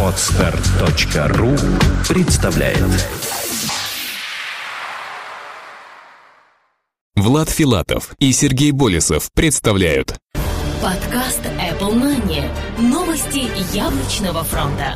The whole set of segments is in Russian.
Отстар.ру представляет Влад Филатов и Сергей Болесов представляют Подкаст Apple Money. Новости яблочного фронта.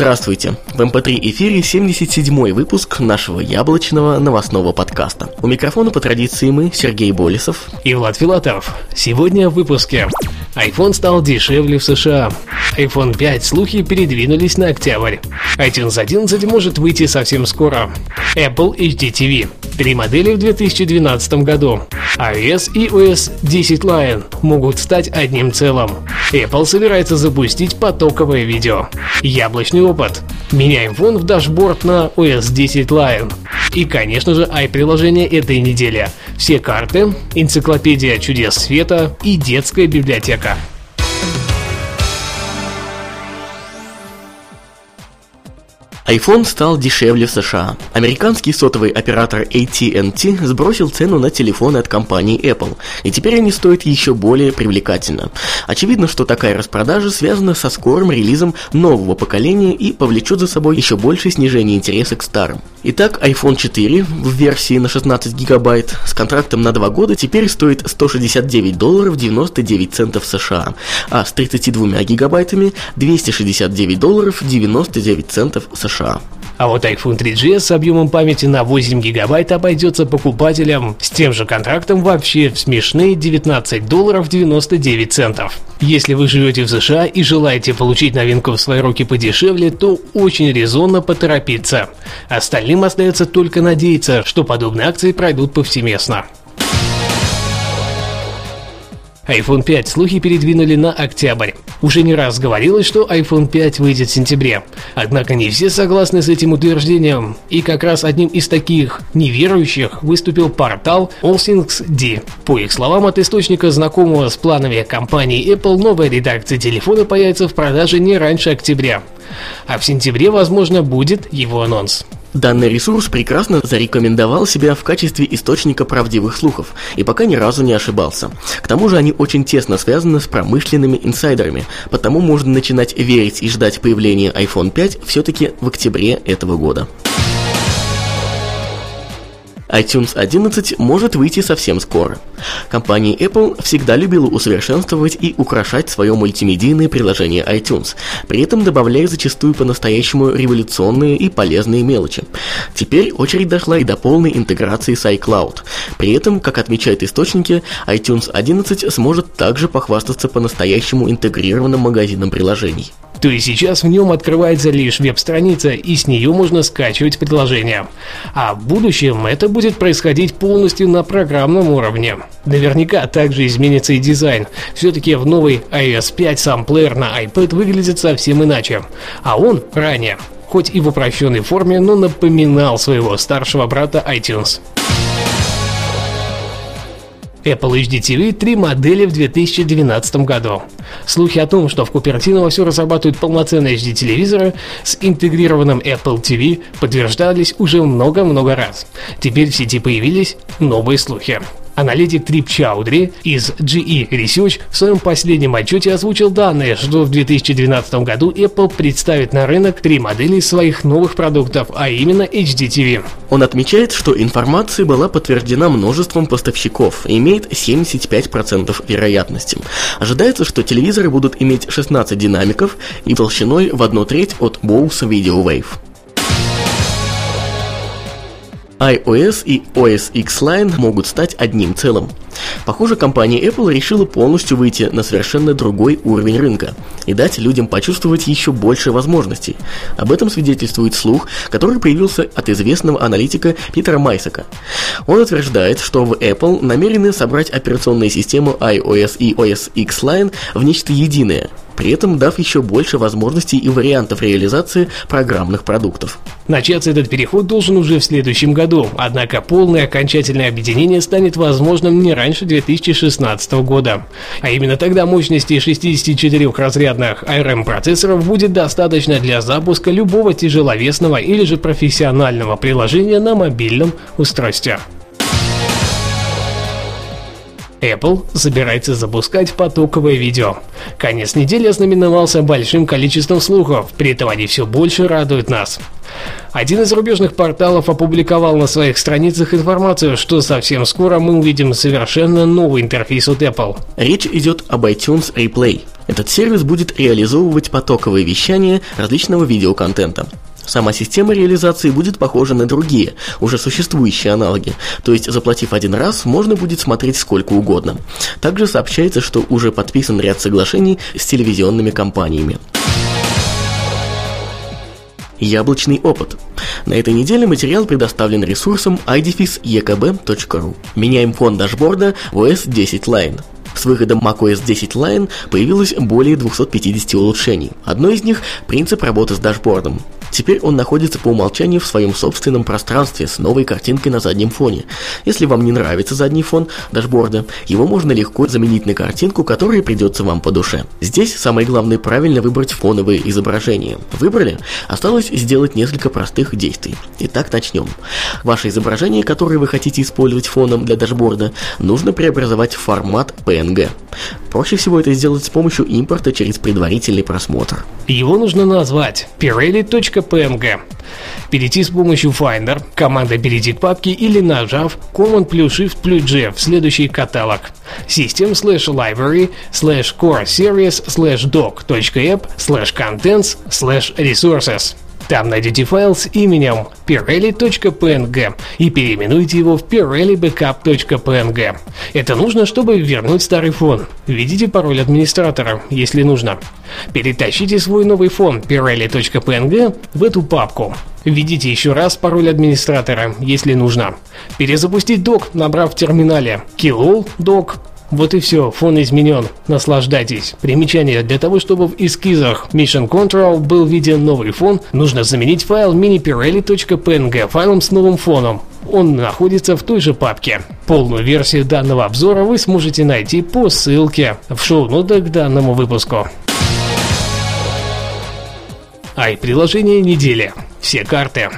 Здравствуйте! В MP3 эфире 77-й выпуск нашего яблочного новостного подкаста. У микрофона по традиции мы, Сергей Болесов и Влад Филатов. Сегодня в выпуске. iPhone стал дешевле в США. iPhone 5 слухи передвинулись на октябрь. iTunes 11 может выйти совсем скоро. Apple HD TV. Три модели в 2012 году. iOS и OS 10 Lion могут стать одним целым. Apple собирается запустить потоковое видео. Яблочный опыт. Меняем фон в дашборд на OS 10 Lion. И, конечно же, i-приложение этой недели. Все карты, энциклопедия чудес света и детская библиотека. iPhone стал дешевле в США. Американский сотовый оператор AT&T сбросил цену на телефоны от компании Apple, и теперь они стоят еще более привлекательно. Очевидно, что такая распродажа связана со скорым релизом нового поколения и повлечет за собой еще большее снижение интереса к старым. Итак, iPhone 4 в версии на 16 гигабайт с контрактом на 2 года теперь стоит 169 долларов 99 центов США, а с 32 гигабайтами 269 долларов 99 центов США. США. А вот iPhone 3GS с объемом памяти на 8 гигабайт обойдется покупателям с тем же контрактом вообще в смешные 19 долларов 99 центов. Если вы живете в США и желаете получить новинку в свои руки подешевле, то очень резонно поторопиться. Остальным остается только надеяться, что подобные акции пройдут повсеместно iPhone 5 слухи передвинули на октябрь. Уже не раз говорилось, что iPhone 5 выйдет в сентябре. Однако не все согласны с этим утверждением. И как раз одним из таких неверующих выступил портал AllThingsD. По их словам, от источника знакомого с планами компании Apple новая редакция телефона появится в продаже не раньше октября. А в сентябре, возможно, будет его анонс. Данный ресурс прекрасно зарекомендовал себя в качестве источника правдивых слухов и пока ни разу не ошибался. К тому же они очень тесно связаны с промышленными инсайдерами, потому можно начинать верить и ждать появления iPhone 5 все-таки в октябре этого года iTunes 11 может выйти совсем скоро. Компания Apple всегда любила усовершенствовать и украшать свое мультимедийное приложение iTunes, при этом добавляя зачастую по-настоящему революционные и полезные мелочи. Теперь очередь дошла и до полной интеграции с iCloud. При этом, как отмечают источники, iTunes 11 сможет также похвастаться по-настоящему интегрированным магазином приложений то и сейчас в нем открывается лишь веб-страница, и с нее можно скачивать приложения. А в будущем это будет происходить полностью на программном уровне. Наверняка также изменится и дизайн. Все-таки в новый iOS 5 сам плеер на iPad выглядит совсем иначе. А он ранее, хоть и в упрощенной форме, но напоминал своего старшего брата iTunes. Apple HD три модели в 2012 году. Слухи о том, что в Купертино вовсю разрабатывают полноценные HD-телевизоры с интегрированным Apple TV, подтверждались уже много-много раз. Теперь в сети появились новые слухи. Аналитик Трип Чаудри из GE Research в своем последнем отчете озвучил данные, что в 2012 году Apple представит на рынок три модели своих новых продуктов, а именно HD TV. Он отмечает, что информация была подтверждена множеством поставщиков и имеет 75% вероятности. Ожидается, что телевизоры будут иметь 16 динамиков и толщиной в одну треть от Bose Video Wave iOS и OS X Line могут стать одним целым. Похоже, компания Apple решила полностью выйти на совершенно другой уровень рынка и дать людям почувствовать еще больше возможностей. Об этом свидетельствует слух, который появился от известного аналитика Питера Майсака. Он утверждает, что в Apple намерены собрать операционные системы iOS и OS X Line в нечто единое – при этом дав еще больше возможностей и вариантов реализации программных продуктов. Начаться этот переход должен уже в следующем году, однако полное окончательное объединение станет возможным не раньше 2016 года. А именно тогда мощности 64-разрядных ARM процессоров будет достаточно для запуска любого тяжеловесного или же профессионального приложения на мобильном устройстве. Apple собирается запускать потоковое видео. Конец недели ознаменовался большим количеством слухов, при этом они все больше радуют нас. Один из зарубежных порталов опубликовал на своих страницах информацию, что совсем скоро мы увидим совершенно новый интерфейс от Apple. Речь идет об iTunes Replay. Этот сервис будет реализовывать потоковое вещание различного видеоконтента. Сама система реализации будет похожа на другие, уже существующие аналоги, то есть заплатив один раз, можно будет смотреть сколько угодно. Также сообщается, что уже подписан ряд соглашений с телевизионными компаниями. Яблочный опыт. На этой неделе материал предоставлен ресурсом idefis.ekb.ru. Меняем фон дашборда в OS 10 Line. С выходом macOS 10 Line появилось более 250 улучшений. Одно из них – принцип работы с дашбордом. Теперь он находится по умолчанию в своем собственном пространстве с новой картинкой на заднем фоне. Если вам не нравится задний фон дашборда, его можно легко заменить на картинку, которая придется вам по душе. Здесь самое главное правильно выбрать фоновые изображения. Выбрали? Осталось сделать несколько простых действий. Итак, начнем. Ваше изображение, которое вы хотите использовать фоном для дашборда, нужно преобразовать в формат PNG. Проще всего это сделать с помощью импорта через предварительный просмотр. Его нужно назвать pirelli.png. Перейти с помощью Finder, команда перейти к папке или нажав Command плюс Shift плюс G в следующий каталог. System slash library slash core series slash doc.app slash contents slash resources. Там найдете файл с именем pirelli.png и переименуйте его в pirellibackup.png. Это нужно, чтобы вернуть старый фон. Введите пароль администратора, если нужно. Перетащите свой новый фон pirelli.png в эту папку. Введите еще раз пароль администратора, если нужно. Перезапустить док, набрав в терминале killall doc вот и все, фон изменен. Наслаждайтесь. Примечание. Для того, чтобы в эскизах Mission Control был виден новый фон, нужно заменить файл minipirelli.png файлом с новым фоном. Он находится в той же папке. Полную версию данного обзора вы сможете найти по ссылке в шоу-нотах к данному выпуску. Ай, приложение недели. Все карты.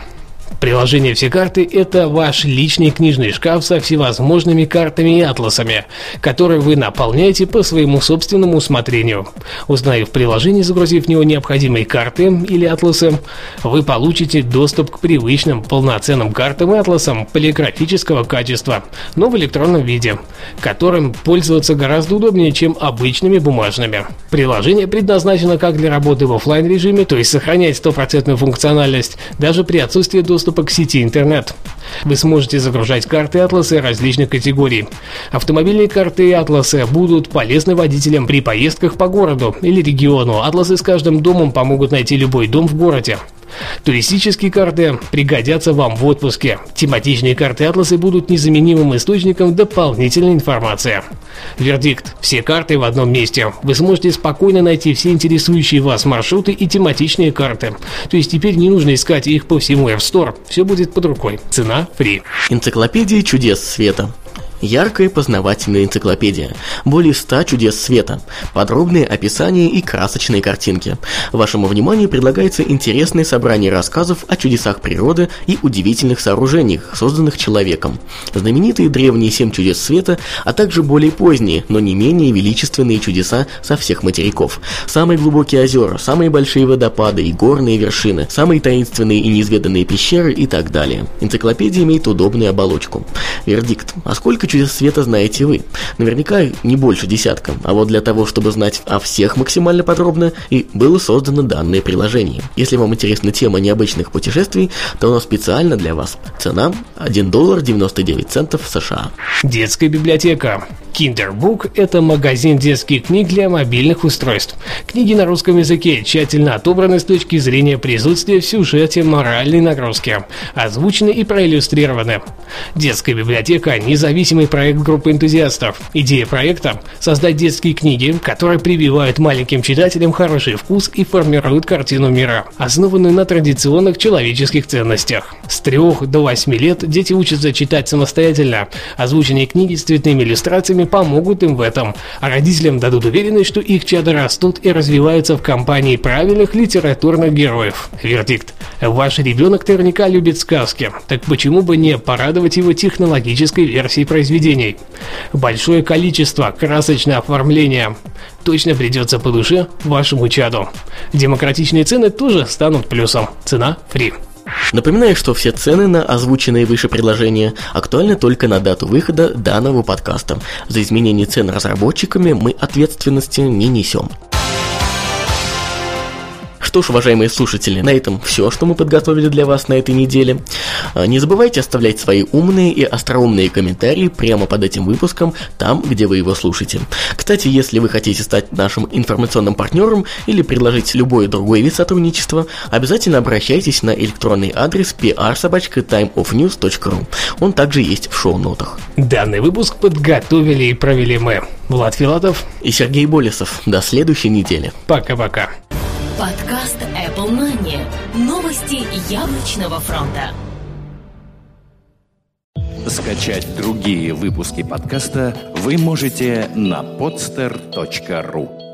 Приложение «Все карты» — это ваш личный книжный шкаф со всевозможными картами и атласами, которые вы наполняете по своему собственному усмотрению. Узнав приложение, загрузив в него необходимые карты или атласы, вы получите доступ к привычным полноценным картам и атласам полиграфического качества, но в электронном виде, которым пользоваться гораздо удобнее, чем обычными бумажными. Приложение предназначено как для работы в офлайн режиме, то есть сохранять стопроцентную функциональность, даже при отсутствии доступа доступа к сети интернет. Вы сможете загружать карты атласы различных категорий. Автомобильные карты и атласы будут полезны водителям при поездках по городу или региону. Атласы с каждым домом помогут найти любой дом в городе. Туристические карты пригодятся вам в отпуске. Тематичные карты атласы будут незаменимым источником дополнительной информации. Вердикт. Все карты в одном месте. Вы сможете спокойно найти все интересующие вас маршруты и тематичные карты. То есть теперь не нужно искать их по всему App Store. Все будет под рукой. Цена фри. Энциклопедия чудес света. Яркая познавательная энциклопедия. Более 100 чудес света. Подробные описания и красочные картинки. Вашему вниманию предлагается интересное собрание рассказов о чудесах природы и удивительных сооружениях, созданных человеком. Знаменитые древние семь чудес света, а также более поздние, но не менее величественные чудеса со всех материков. Самые глубокие озера, самые большие водопады и горные вершины, самые таинственные и неизведанные пещеры и так далее. Энциклопедия имеет удобную оболочку. Вердикт. А сколько чудес света знаете вы. Наверняка не больше десятка, а вот для того, чтобы знать о всех максимально подробно, и было создано данное приложение. Если вам интересна тема необычных путешествий, то оно специально для вас. Цена 1 доллар 99 центов США. Детская библиотека. Kinderbook – это магазин детских книг для мобильных устройств. Книги на русском языке тщательно отобраны с точки зрения присутствия в сюжете моральной нагрузки, озвучены и проиллюстрированы. Детская библиотека – независимый проект группы энтузиастов. Идея проекта – создать детские книги, которые прививают маленьким читателям хороший вкус и формируют картину мира, основанную на традиционных человеческих ценностях. С 3 до 8 лет дети учатся читать самостоятельно. Озвученные книги с цветными иллюстрациями родителями помогут им в этом, а родителям дадут уверенность, что их чада растут и развиваются в компании правильных литературных героев. Вердикт. Ваш ребенок наверняка любит сказки, так почему бы не порадовать его технологической версией произведений? Большое количество, красочное оформление. Точно придется по душе вашему чаду. Демократичные цены тоже станут плюсом. Цена фри. Напоминаю, что все цены на озвученные выше предложения актуальны только на дату выхода данного подкаста. За изменение цен разработчиками мы ответственности не несем. Что ж, уважаемые слушатели, на этом все, что мы подготовили для вас на этой неделе. А, не забывайте оставлять свои умные и остроумные комментарии прямо под этим выпуском, там, где вы его слушаете. Кстати, если вы хотите стать нашим информационным партнером или предложить любой другой вид сотрудничества, обязательно обращайтесь на электронный адрес pr-timeofnews.ru. Он также есть в шоу-нотах. Данный выпуск подготовили и провели мы, Влад Филатов и Сергей Болесов. До следующей недели. Пока-пока. Подкаст Apple Money. Новости яблочного фронта. Скачать другие выпуски подкаста вы можете на podster.ru